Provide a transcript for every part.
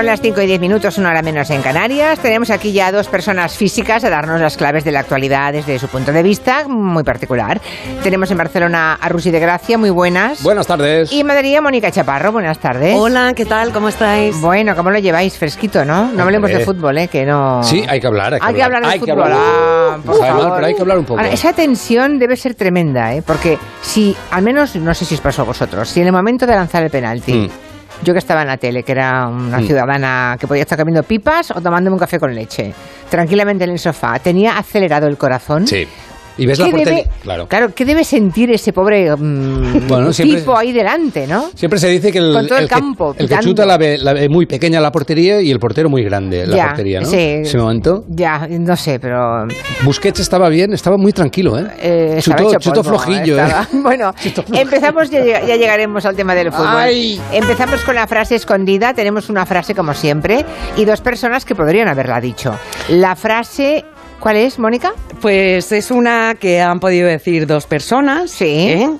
Son las 5 y 10 minutos, una hora menos en Canarias. Tenemos aquí ya dos personas físicas a darnos las claves de la actualidad desde su punto de vista muy particular. Tenemos en Barcelona a Rusi de Gracia, muy buenas. Buenas tardes. Y en Madrid a Mónica Chaparro, buenas tardes. Hola, ¿qué tal? ¿Cómo estáis? Bueno, ¿cómo lo lleváis? Fresquito, ¿no? No hablemos de fútbol, ¿eh? Que no... Sí, hay que hablar. Hay que, Hay que hablar de Hay que fútbol. hablar. Ah, por Sabe mal, favor. pero hay que hablar un poco. Ahora, esa tensión debe ser tremenda, ¿eh? Porque si, al menos, no sé si os pasó a vosotros, si en el momento de lanzar el penalti, Mm. Yo que estaba en la tele, que era una Mm. ciudadana que podía estar comiendo pipas o tomándome un café con leche, tranquilamente en el sofá, tenía acelerado el corazón. Sí. Y ves la ¿Qué portería. debe, Claro. ¿qué debe sentir ese pobre mm, Bueno, siempre- tipo ahí delante, no? Siempre se dice que el, Con todo el campo, el que chuta la ve, la ve muy pequeña la portería y el portero muy grande la Ya, portería, ¿no? sí. Ese momento. Ya, no sé, pero Busquets estaba bien, estaba muy tranquilo, ¿eh? Eh, estaba chutó, flojillo, estaba- ¿eh? Bueno, empezamos, ya, ya llegaremos al tema del fútbol. Ay. Empezamos con la frase escondida. Tenemos una frase como siempre y dos personas que podrían haberla dicho. La frase, ¿cuál es, Mónica? Pues es una que han podido decir dos personas. Sí. ¿eh?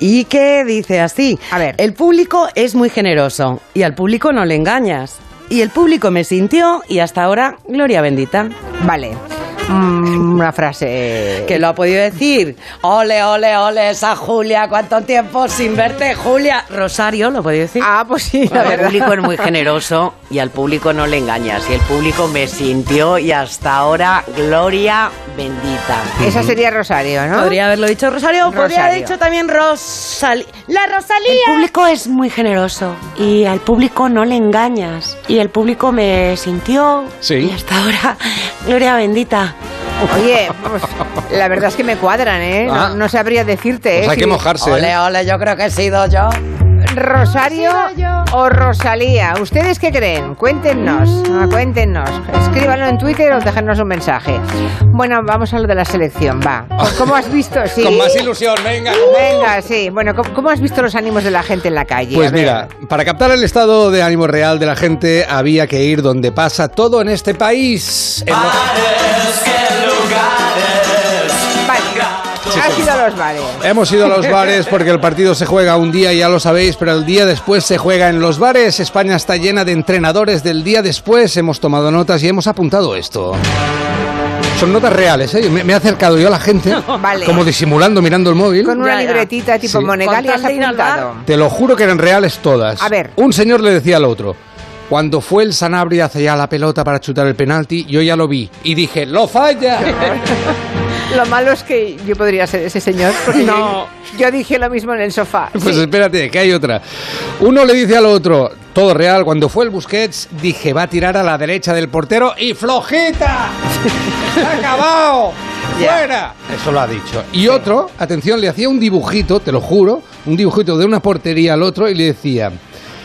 Y que dice así. A ver. El público es muy generoso y al público no le engañas. Y el público me sintió y hasta ahora, gloria bendita. Vale. Mm, una frase. Que lo ha podido decir. Ole, ole, ole, esa Julia. ¿Cuánto tiempo sin verte, Julia? Rosario, lo podía decir. Ah, pues sí, la El verdad. público es muy generoso y al público no le engañas. Y el público me sintió y hasta ahora, gloria bendita. Esa sería Rosario, ¿no? Podría haberlo dicho Rosario, o podría haber dicho también Rosali. ¡La El Rosalía! público es muy generoso y al público no le engañas. Y el público me sintió Sí. y hasta ahora, gloria bendita. Oye, pues, la verdad es que me cuadran, ¿eh? No, Ah. no sabría decirte, Pues ¿eh? hay que mojarse. ¿eh? Ole, ole, yo creo que he sido yo. Rosario o Rosalía. ¿Ustedes qué creen? Cuéntenos, ah, cuéntenos. Escríbanlo en Twitter o déjenos un mensaje. Bueno, vamos a lo de la selección, va. ¿Cómo has visto? Sí. Con más ilusión, venga. Venga, sí. Bueno, ¿cómo, cómo has visto los ánimos de la gente en la calle? Pues mira, para captar el estado de ánimo real de la gente había que ir donde pasa todo en este país. En los- Has ido a los bares. Hemos ido a los bares porque el partido se juega un día, ya lo sabéis, pero el día después se juega en los bares. España está llena de entrenadores del día después. Hemos tomado notas y hemos apuntado esto. Son notas reales, ¿eh? Me, me he acercado yo a la gente, Vale. como disimulando, mirando el móvil. Con una Ya, ya. libretita tipo Sí. Monegal y has apuntado. Te lo juro que eran reales todas. A ver. Un señor le decía al otro. Cuando fue el Sanabria hacia allá la pelota para chutar el penalti, yo ya lo vi y dije, ¡lo falla! Lo malo es que yo podría ser ese señor. Porque No. yo, yo dije lo mismo en el sofá. Pues Sí. espérate, que hay otra. Uno le dice al otro, todo real, cuando fue el Busquets, dije, va a tirar a la derecha del portero y flojita. ¡Se ha acabado! ¡Fuera! Eso lo ha dicho. Y otro, atención, le hacía un dibujito, te lo juro, un dibujito de una portería al otro y le decía...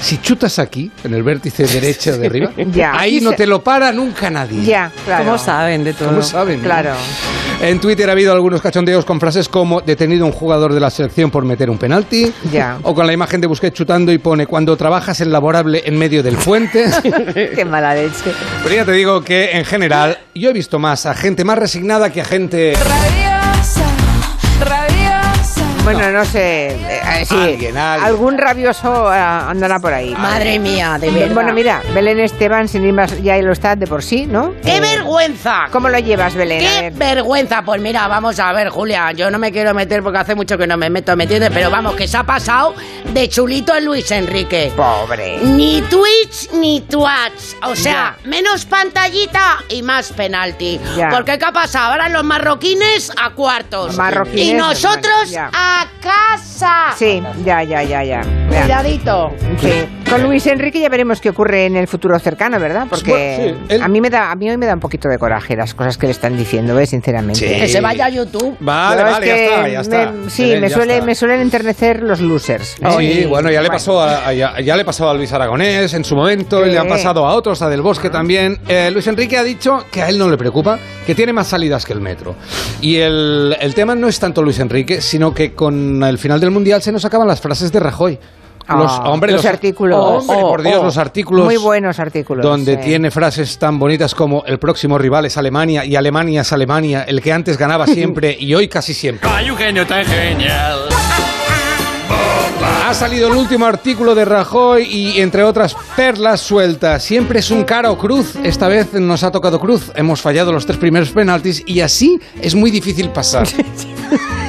Si chutas aquí, en el vértice derecho de arriba, Ya. ahí no te lo para nunca nadie. Ya, claro. ¿Cómo saben de todo? ¿Cómo saben? Claro. En Twitter ha habido algunos cachondeos con frases como detenido un jugador de la selección por meter un penalti. Ya. O con la imagen de Busquets chutando y pone cuando trabajas en laborable en medio del puente. Qué mala leche. Pero ya te digo que en general yo he visto más a gente más resignada que a gente... Bueno, no sé. eh, eh, sí, Alguien, alguien. Algún rabioso eh, andará por ahí. Madre mía, de verdad. Bueno, mira, Belén Esteban, sin ir más, ya lo está de por sí, ¿no? ¡Qué Eh, vergüenza! ¿Cómo lo llevas, Belén? A ¡Qué ver. vergüenza! Pues mira, vamos a ver, Julia. Yo no me quiero meter porque hace mucho que no me meto, ¿me entiendes? Pero vamos, que se ha pasado de chulito el Luis Enrique. Pobre. Ni Twitch ni Twatch. O sea, menos pantallita y más penalti. Ya. Porque ¿qué ha pasado? Ahora los marroquines a cuartos. Marroquines, y nosotros ya. a casa. Sí, ya, ya, ya, ya. Ya. Cuidadito. Sí. Con Luis Enrique ya veremos qué ocurre en el futuro cercano, ¿verdad? Porque Bueno, sí, él- a mí me da a mí hoy me da un poquito de coraje las cosas que le están diciendo, ¿eh? sinceramente. Sí. Que se vaya a YouTube. Vale, Yo es vale, ya que está, ya está. me- sí, Belén, me, ya suele, está. me suelen enternecer los losers. ¿eh? Sí, bueno, ya le pasó a, a- ya, ya le pasó a Luis Aragonés en su momento, y le han pasado a otros, a Del Bosque también. Eh, Luis Enrique ha dicho que a él no le preocupa, que tiene más salidas que el metro. Y el, el tema no es tanto Luis Enrique, sino que con el final del Mundial se nos acaban las frases de Rajoy. Los, Ah, hombre, los artículos. Hombre, Oh, por Dios, oh. los artículos. Muy buenos artículos. Donde sí. tiene frases tan bonitas como el próximo rival es Alemania y Alemania es Alemania, el que antes ganaba siempre y hoy casi siempre. Un genio tan genial. Ha salido el último artículo de Rajoy y entre otras perlas sueltas. Siempre es un cara o cruz. Esta vez nos ha tocado cruz. Hemos fallado los tres primeros penaltis y así es muy difícil pasar.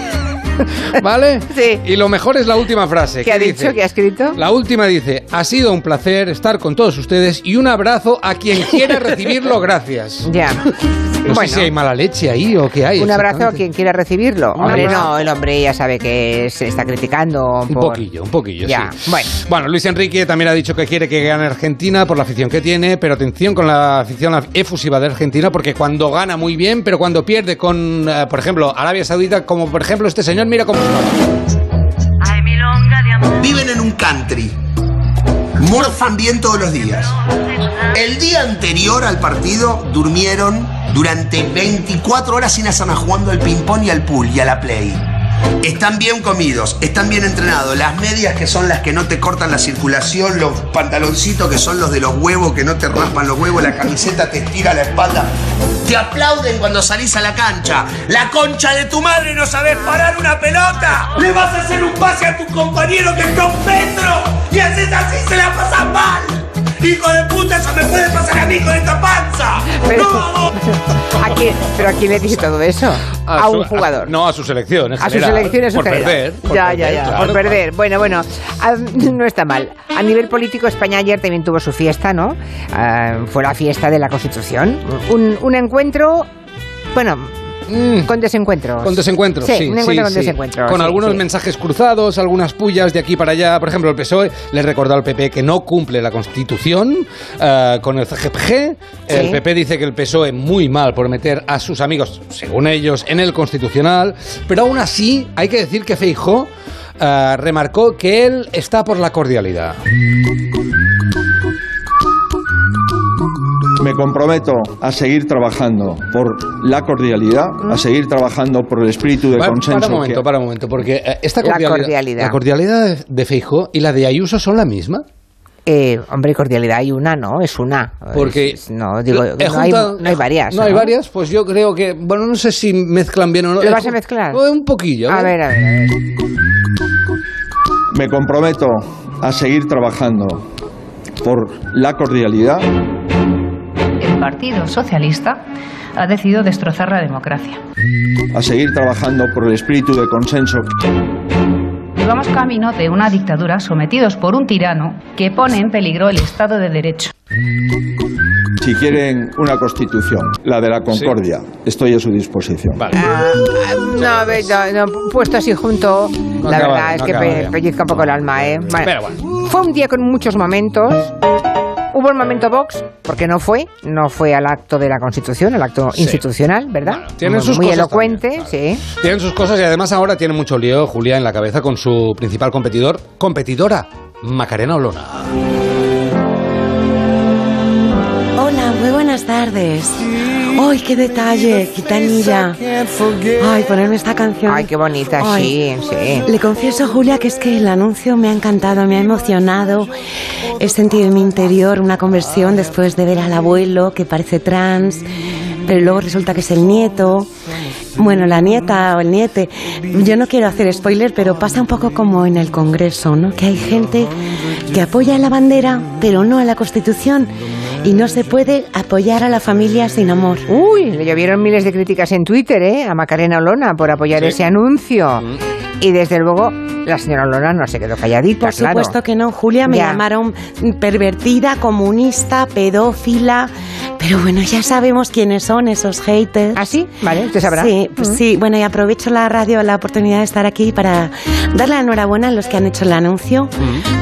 ¿Vale? Sí. Y lo mejor es la última frase. ¿Qué ha dice? dicho? ¿Qué ha escrito? La última dice, ha sido un placer estar con todos ustedes y un abrazo a quien quiera recibirlo, gracias. Ya. No bueno, sé si hay mala leche ahí o qué hay. un abrazo a quien quiera recibirlo. Un Hombre, no, el hombre ya sabe que se está criticando. Un por- poquillo, un poquillo, Ya, sí. bueno. Bueno, Luis Enrique también ha dicho que quiere que gane Argentina por la afición que tiene, pero atención con la afición efusiva de Argentina, porque cuando gana muy bien, pero cuando pierde con, eh, por ejemplo, Arabia Saudita, como por ejemplo este señor, mira cómo. Viven en un country. Morfan bien todos los días. El día anterior al partido durmieron durante 24 horas sin asana jugando al ping-pong y al pool y a la play. Están bien comidos, están bien entrenados. Las medias que son las que no te cortan la circulación, los pantaloncitos que son los de los huevos que no te raspan los huevos, la camiseta te estira la espalda. Te aplauden cuando salís a la cancha. La concha de tu madre no sabes parar una pelota. Le vas a hacer un pase a tu compañero que está un metro y haces así se la pasas mal. Hijo de puta, eso me puede pasar a mí con esta panza. Pero- ¡No! ¿A quién, ¿Pero a quién le dice todo eso? A, su- un jugador. no, a su selección. en A su general, selección en su Por general. perder. por ya, perder, ya, ya, claro. por perder. Bueno, bueno, no está mal. A nivel político, España ayer también tuvo su fiesta, ¿no? Ah, fue la fiesta de la Constitución. Un, un encuentro, bueno, Mm. con desencuentros. Con desencuentros, sí. Sí, un encuentro sí, con sí. desencuentros. Con algunos mensajes cruzados, algunas pullas de aquí para allá. Por ejemplo, el PSOE le recordó al PP que no cumple la Constitución eh, con el CGPG. El. PP dice que el PSOE muy mal por meter a sus amigos, según ellos, en el Constitucional. Pero aún así, hay que decir que Feijó eh, remarcó que él está por la cordialidad. Me comprometo a seguir trabajando por la cordialidad, a seguir trabajando por el espíritu de consenso. para un momento, que- para un momento, porque eh, esta La cordialidad, cordialidad. la cordialidad de, de Feijó y la de Ayuso son la misma. Eh, hombre, cordialidad hay una, ¿no? Es una. Porque Es- no, digo, no, hay, juntado- no hay varias. No hay varias, pues yo creo que, bueno, no sé si mezclan bien o no. ¿Lo vas a mezclar? Eh, Un poquillo. A ver, a ver, a ver. Me comprometo a seguir trabajando por la cordialidad, Partido Socialista ha decidido destrozar la democracia. a seguir trabajando por el espíritu de consenso. Y vamos camino de una dictadura sometidos por un tirano que pone en peligro el Estado de Derecho. Si quieren una constitución, la de la concordia, estoy a su disposición. Vale. Ah, no, no, no, puesto así junto, la acaba, verdad es no que pe- pellizca un poco el alma, ¿eh? Vale. Pero bueno. Fue un día con muchos momentos. Hubo el momento Vox, porque no fue, no fue al acto de la Constitución, al acto Sí. institucional, ¿verdad? Bueno, tienen muy, sus muy cosas elocuente, también, sí. Tienen sus cosas y además ahora tiene mucho lío Julia en la cabeza con su principal competidor, competidora, Macarena Olona. Hola, muy buenas tardes. ¡Ay, qué detalle! Gitanilla. Ay, ponerme esta canción. Ay, qué bonita, Ay. sí, sí. Le confieso, Julia, que es que el anuncio me ha encantado, me ha emocionado. He sentido en mi interior una conversión después de ver al abuelo que parece trans, pero luego resulta que es el nieto. Bueno, la nieta o el niete. Yo no quiero hacer spoiler, pero pasa un poco como en el Congreso, ¿no? Que hay gente que apoya a la bandera, pero no a la Constitución. Y no se puede apoyar a la familia sin amor. Uy, le llovieron miles de críticas en Twitter, ¿eh? A Macarena Olona por apoyar ese anuncio. Y desde luego, la señora Olona no se quedó calladita, Por claro. supuesto que no, Julia. Me Ya. llamaron pervertida, comunista, pedófila. Pero bueno, ya sabemos quiénes son esos haters. ¿Ah, sí? Vale, usted sabrá. Sí, pues Mm. sí. Bueno, y aprovecho la radio, la oportunidad de estar aquí para darle la enhorabuena a los que han hecho el anuncio.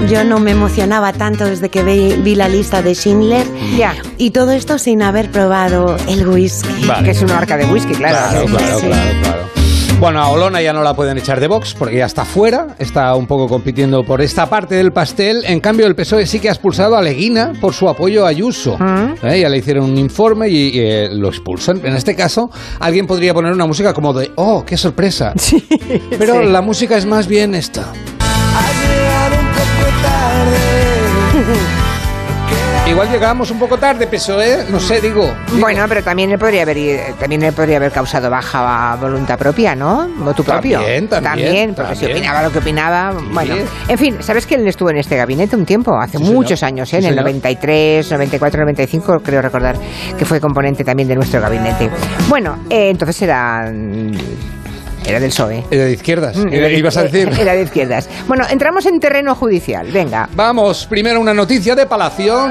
Yo no me emocionaba tanto desde que vi, vi la lista de Schindler. Ya. Y todo esto sin haber probado el whisky. Que es una marca de whisky, claro. Claro, Sí, claro, sí. claro, claro. Bueno, a Olona ya no la pueden echar de Vox porque ya está fuera, está un poco compitiendo por esta parte del pastel. En cambio, el PSOE sí que ha expulsado a Leguina por su apoyo a Ayuso. Mm. ¿Eh? Ya le hicieron un informe y, y, eh, lo expulsan. En este caso, alguien podría poner una música como de, oh, qué sorpresa. Pero sí. la música es más bien esta. Igual llegamos un poco tarde, PSOE, no sé, digo. digo. Bueno, pero también le podría haber también le podría haber causado baja voluntad propia, ¿no? Voto propio. También, también, porque si opinaba lo que opinaba, bueno. En fin, ¿sabes que él estuvo en este gabinete un tiempo? Hace Sí, señor. muchos años, ¿eh? Sí, en el señor. 93, 94, 95, creo recordar que fue componente también de nuestro gabinete. Bueno, eh, entonces era era del PSOE. Era de izquierdas, Mm, era- de- ibas a decir. Era de izquierdas. Bueno, entramos en terreno judicial. Venga, Vamos, primero una noticia de Palacio.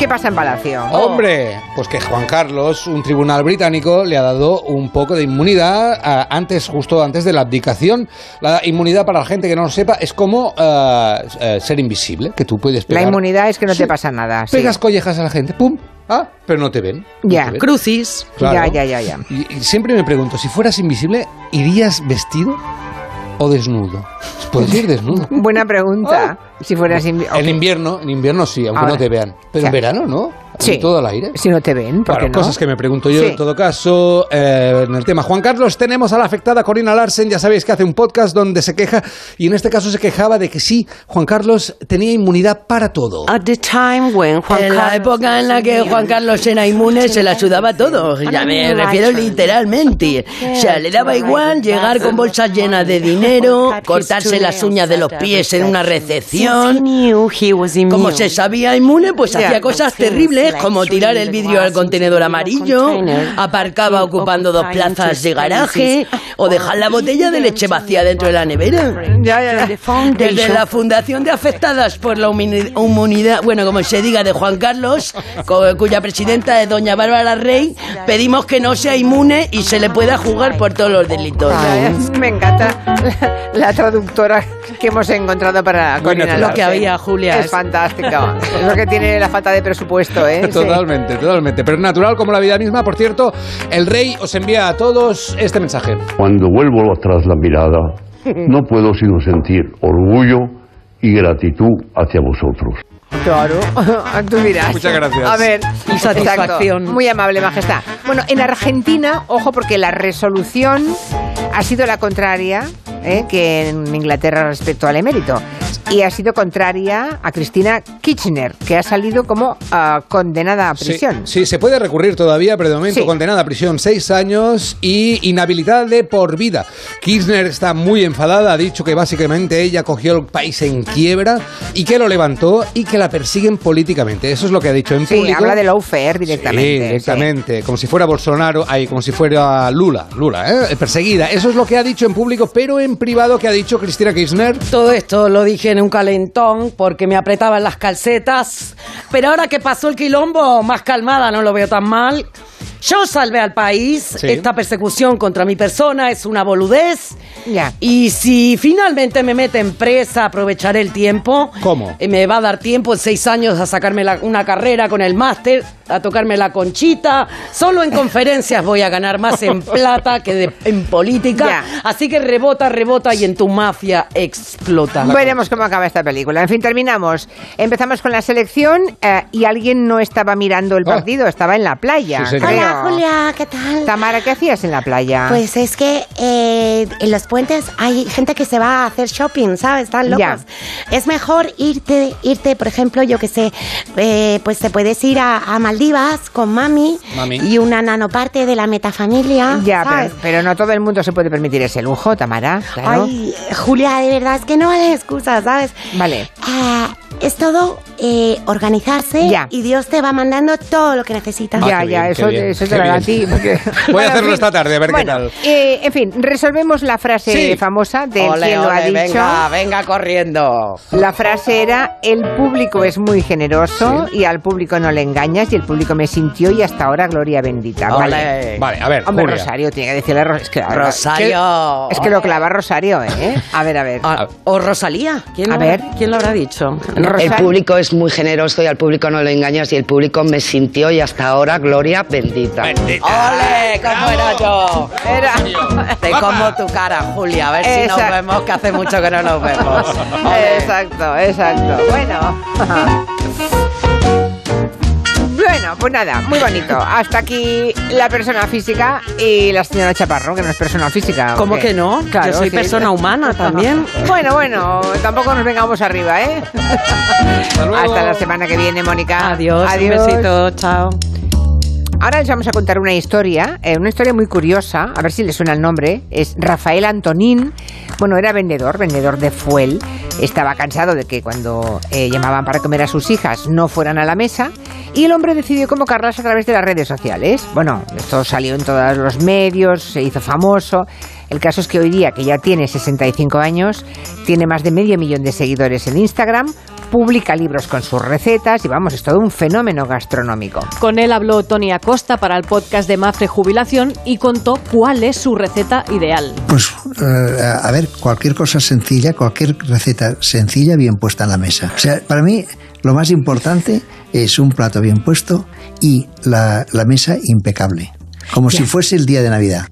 ¿Qué pasa en Palacio? Hombre, pues que Juan Carlos, un tribunal británico, le ha dado un poco de inmunidad ah, antes, justo antes de la abdicación. La inmunidad, para la gente que no lo sepa, es como ah, eh, ser invisible, que tú puedes La pegar. inmunidad es que no Sí. te pasa nada. sí. Pegas collejas a la gente, pum, ah, pero no te ven. no Ya. te ven. Crucis. Claro. Ya, ya, ya, ya. Y, y siempre me pregunto, si fueras invisible, ¿irías vestido o desnudo? Puedes ir desnudo. Buena pregunta. Si fueras invi- En invierno, en invierno sí, aunque Ahora. no te vean. Pero en verano, ¿no? Sí. Todo al aire. Si no te ven, ¿por Claro, qué no? cosas que me pregunto yo Sí. en todo caso. eh, en el tema Juan Carlos, tenemos a la afectada Corina Larsen. Ya sabéis que hace un podcast donde se queja, y en este caso se quejaba de que sí, Juan Carlos tenía inmunidad para todo. At the time when Juan En la Carlos época en la que Juan Carlos era inmune se la sudaba todo. Ya me refiero literalmente. O sea, le daba igual llegar con bolsas llenas de dinero, cortarse las uñas de los pies en una recepción. Como se sabía inmune, pues hacía cosas terribles como tirar el vidrio al contenedor amarillo, aparcaba ocupando dos plazas de garaje o dejar la botella de leche vacía dentro de la nevera. Ya, ya, ya. Desde la Fundación de Afectadas por la Inmunidad, bueno, como se diga, de Juan Carlos, cuya presidenta es doña Bárbara Rey, pedimos que no sea inmune y se le pueda jugar por todos los delitos. Me encanta la, la traductora que hemos encontrado para Corina natural. Lo que había, Julia. Es fantástico. Es lo que tiene la falta de presupuesto, ¿eh? Sí. Totalmente, totalmente. Pero es natural como la vida misma. Por cierto, el rey os envía a todos este mensaje. Cuando vuelvo atrás la mirada, no puedo sino sentir orgullo y gratitud hacia vosotros. Claro, tú dirás. Muchas gracias. A ver, Y satisfacción. exacto. Muy amable, majestad. Bueno, en Argentina, ojo, porque la resolución ha sido la contraria ¿eh? que en Inglaterra respecto al emérito. Y ha sido contraria a Cristina Kirchner, que ha salido como ah, condenada a Sí, prisión. Sí, se puede recurrir todavía, pero de momento Sí. condenada a prisión seis años y inhabilitada de por vida. Kirchner está muy enfadada, ha dicho que básicamente ella cogió el país en quiebra y que lo levantó y que la persiguen políticamente. Eso es lo que ha dicho en Sí, público. habla de lawfare directamente. Sí, directamente, como si fuera Bolsonaro, ahí, como si fuera Lula, Lula, ¿eh? perseguida. Eso es lo que ha dicho en público, pero en privado, que ha dicho Cristina Kirchner? Todo esto lo dije en un calentón porque me apretaban las calcetas. Pero ahora que pasó el quilombo, más calmada, no lo veo tan mal. Yo salvé al país. Sí. Esta persecución contra mi persona es una boludez. Ya. Y si finalmente me meten presa, aprovecharé el tiempo. ¿Cómo? Eh, Me va a dar tiempo en seis años a sacarme la- una carrera con el máster, a tocarme la conchita. Solo en conferencias voy a ganar más en plata que de- en política. Ya. Así que rebota, rebota y en tu mafia explota. Veremos cómo acaba esta película. En fin, terminamos. Empezamos con la selección eh, y alguien no estaba mirando el Ah. partido, estaba en la playa. Sí. Hola Julia, ¿qué tal? Tamara, ¿qué hacías en la playa? Pues es que eh, en los puentes hay gente que se va a hacer shopping, ¿sabes? Están locos. Ya. Es mejor irte, irte, por ejemplo, yo que sé, eh, pues te puedes ir a, a Maldivas con mami, Mami. y una nanoparte de la metafamilia. ya, ¿sabes? pero, pero no todo el mundo se puede permitir ese lujo, Tamara. Claro. Ay, Julia, de verdad es que no vale excusa, ¿sabes? Vale. Ah, es todo eh, organizarse Ya. y Dios te va mandando todo lo que necesitas. ya, Ah, ya, bien, eso, te lo da a ti. porque- Voy Bueno, a hacerlo esta tarde, a ver Bueno, qué tal. eh, en fin, resolvemos la frase Sí. famosa Ole, quien lo ha dicho. venga, venga corriendo. La frase era, el público es muy generoso y al público no le engañas y el público me sintió y hasta ahora gloria bendita. Vale. Ole. Vale, a ver, Hombre, Julia. Rosario, tiene que decirle Ros- es que, Rosario. Es que, es que lo clava Rosario, ¿eh? A ver, a ver. Ah, o Rosalía. ¿Quién A lo, ver. ¿Quién lo habrá dicho? Rosa- El público es muy generoso y al público no le engañas y el público me sintió y hasta ahora gloria bendita. ¡Ole! ¿Cómo era yo? Era. Te como tu cara, Julia. A ver si nos vemos, que hace mucho que no nos vemos. Exacto, exacto. Bueno. Bueno, pues nada, muy bonito. Hasta aquí la persona física y la señora Chaparro, que no es persona física. ¿o ¿Cómo que no? Yo soy persona humana también. Bueno, bueno, tampoco nos vengamos arriba, ¿eh? Hasta la semana que viene, Mónica. Adiós, Adiós. un besito, chao. Ahora les vamos a contar una historia, eh, una historia muy curiosa, a ver si le suena el nombre. Es Rafael Antonín. Bueno, era vendedor, vendedor de fuel. Estaba cansado de que cuando eh, llamaban para comer a sus hijas no fueran a la mesa. Y el hombre decidió convocarlas a través de las redes sociales. Bueno, esto salió en todos los medios, se hizo famoso. El caso es que hoy día, que ya tiene 65 años, tiene más de medio millón de seguidores en Instagram, publica libros con sus recetas y vamos, es todo un fenómeno gastronómico. Con él habló Tony Acosta para el podcast de Mafre Jubilación y contó cuál es su receta ideal. Pues, eh, a ver, cualquier cosa sencilla, cualquier receta sencilla bien puesta en la mesa. O sea, para mí lo más importante es un plato bien puesto y la, la mesa impecable. Como si fuese el día de Navidad.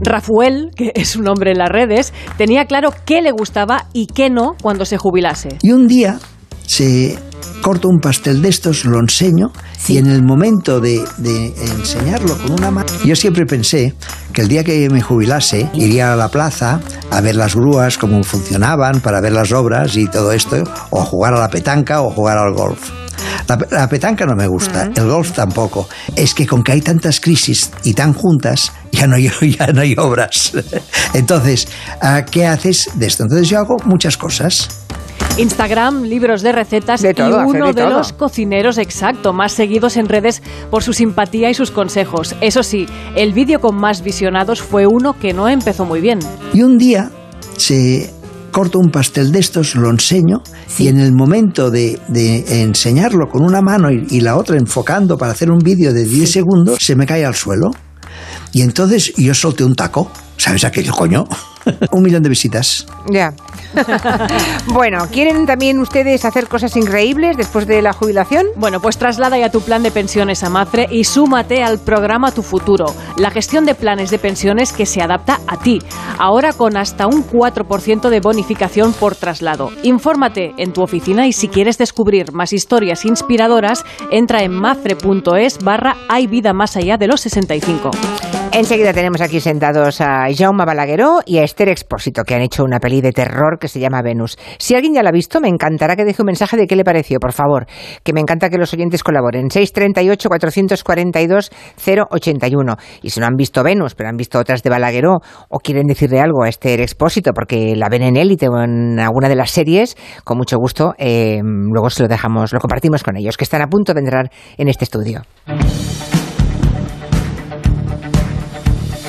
Rafael, que es un nombre en las redes, tenía claro qué le gustaba y qué no cuando se jubilase. Y un día se corto un pastel de estos, lo enseño y en el momento de, de enseñarlo con una mano, yo siempre pensé que el día que me jubilase iría a la plaza a ver las grúas, cómo funcionaban, para ver las obras y todo esto, o a jugar a la petanca o jugar al golf. La, la petanca no me gusta, el golf tampoco. Es que con que hay tantas crisis y tan juntas, ya no hay, ya no hay obras. Entonces, ¿a ¿qué haces de esto? Entonces yo hago muchas cosas. Instagram, libros de recetas De todo, y uno de los cocineros exacto, más seguidos en redes por su simpatía y sus consejos. Eso sí, el vídeo con más visionados fue uno que no empezó muy bien. Y un día se corto un pastel de estos, lo enseño y en el momento de, de enseñarlo con una mano y, y la otra enfocando para hacer un vídeo de 10 segundos, se me cae al suelo. Y entonces yo solté un taco. ¿Sabes aquello, coño? un millón de visitas. Ya. bueno, ¿quieren también ustedes hacer cosas increíbles después de la jubilación? Bueno, pues traslada ya tu plan de pensiones a Mafre y súmate al programa Tu Futuro, la gestión de planes de pensiones que se adapta a ti. Ahora con hasta un 4% de bonificación por traslado. Infórmate en tu oficina y si quieres descubrir más historias inspiradoras, entra en mafre.es barra hay vida más allá de los 65. Enseguida tenemos aquí sentados a Jaume Balagueró y a Esther Expósito, que han hecho una peli de terror que se llama Venus. Si alguien ya la ha visto, me encantará que deje un mensaje de qué le pareció, por favor. Que me encanta que los oyentes colaboren. 638-442-081. Y si no han visto Venus, pero han visto otras de Balagueró, o quieren decirle algo a Esther Expósito, porque la ven en élite o en alguna de las series, con mucho gusto, eh, luego se lo dejamos, lo compartimos con ellos, que están a punto de entrar en este estudio.